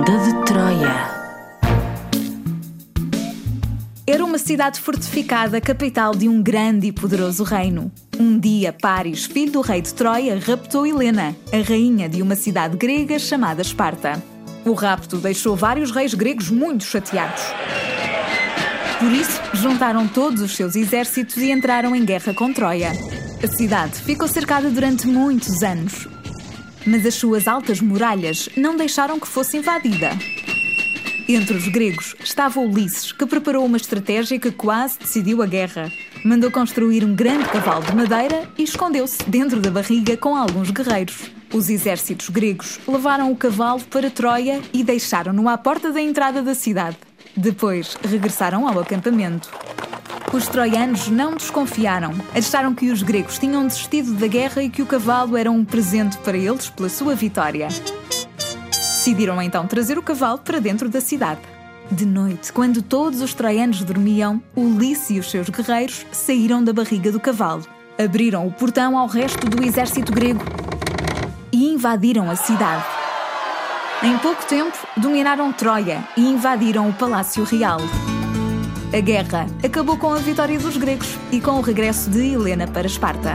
Lenda de Troia. Era uma cidade fortificada, capital de um grande e poderoso reino. Um dia, Paris, filho do rei de Troia, raptou Helena, a rainha de uma cidade grega chamada Esparta. O rapto deixou vários reis gregos muito chateados. Por isso, juntaram todos os seus exércitos e entraram em guerra com Troia. A cidade ficou cercada durante muitos anos, mas as suas altas muralhas não deixaram que fosse invadida. Entre os gregos estava Ulisses, que preparou uma estratégia que quase decidiu a guerra. Mandou construir um grande cavalo de madeira e escondeu-se dentro da barriga com alguns guerreiros. Os exércitos gregos levaram o cavalo para Troia e deixaram-no à porta da entrada da cidade. Depois regressaram ao acampamento. Os troianos não desconfiaram. Acharam que os gregos tinham desistido da guerra e que o cavalo era um presente para eles pela sua vitória. Decidiram então trazer o cavalo para dentro da cidade. De noite, quando todos os troianos dormiam, Ulisses e os seus guerreiros saíram da barriga do cavalo, abriram o portão ao resto do exército grego e invadiram a cidade. Em pouco tempo, dominaram Troia e invadiram o Palácio Real. A guerra acabou com a vitória dos gregos e com o regresso de Helena para Esparta.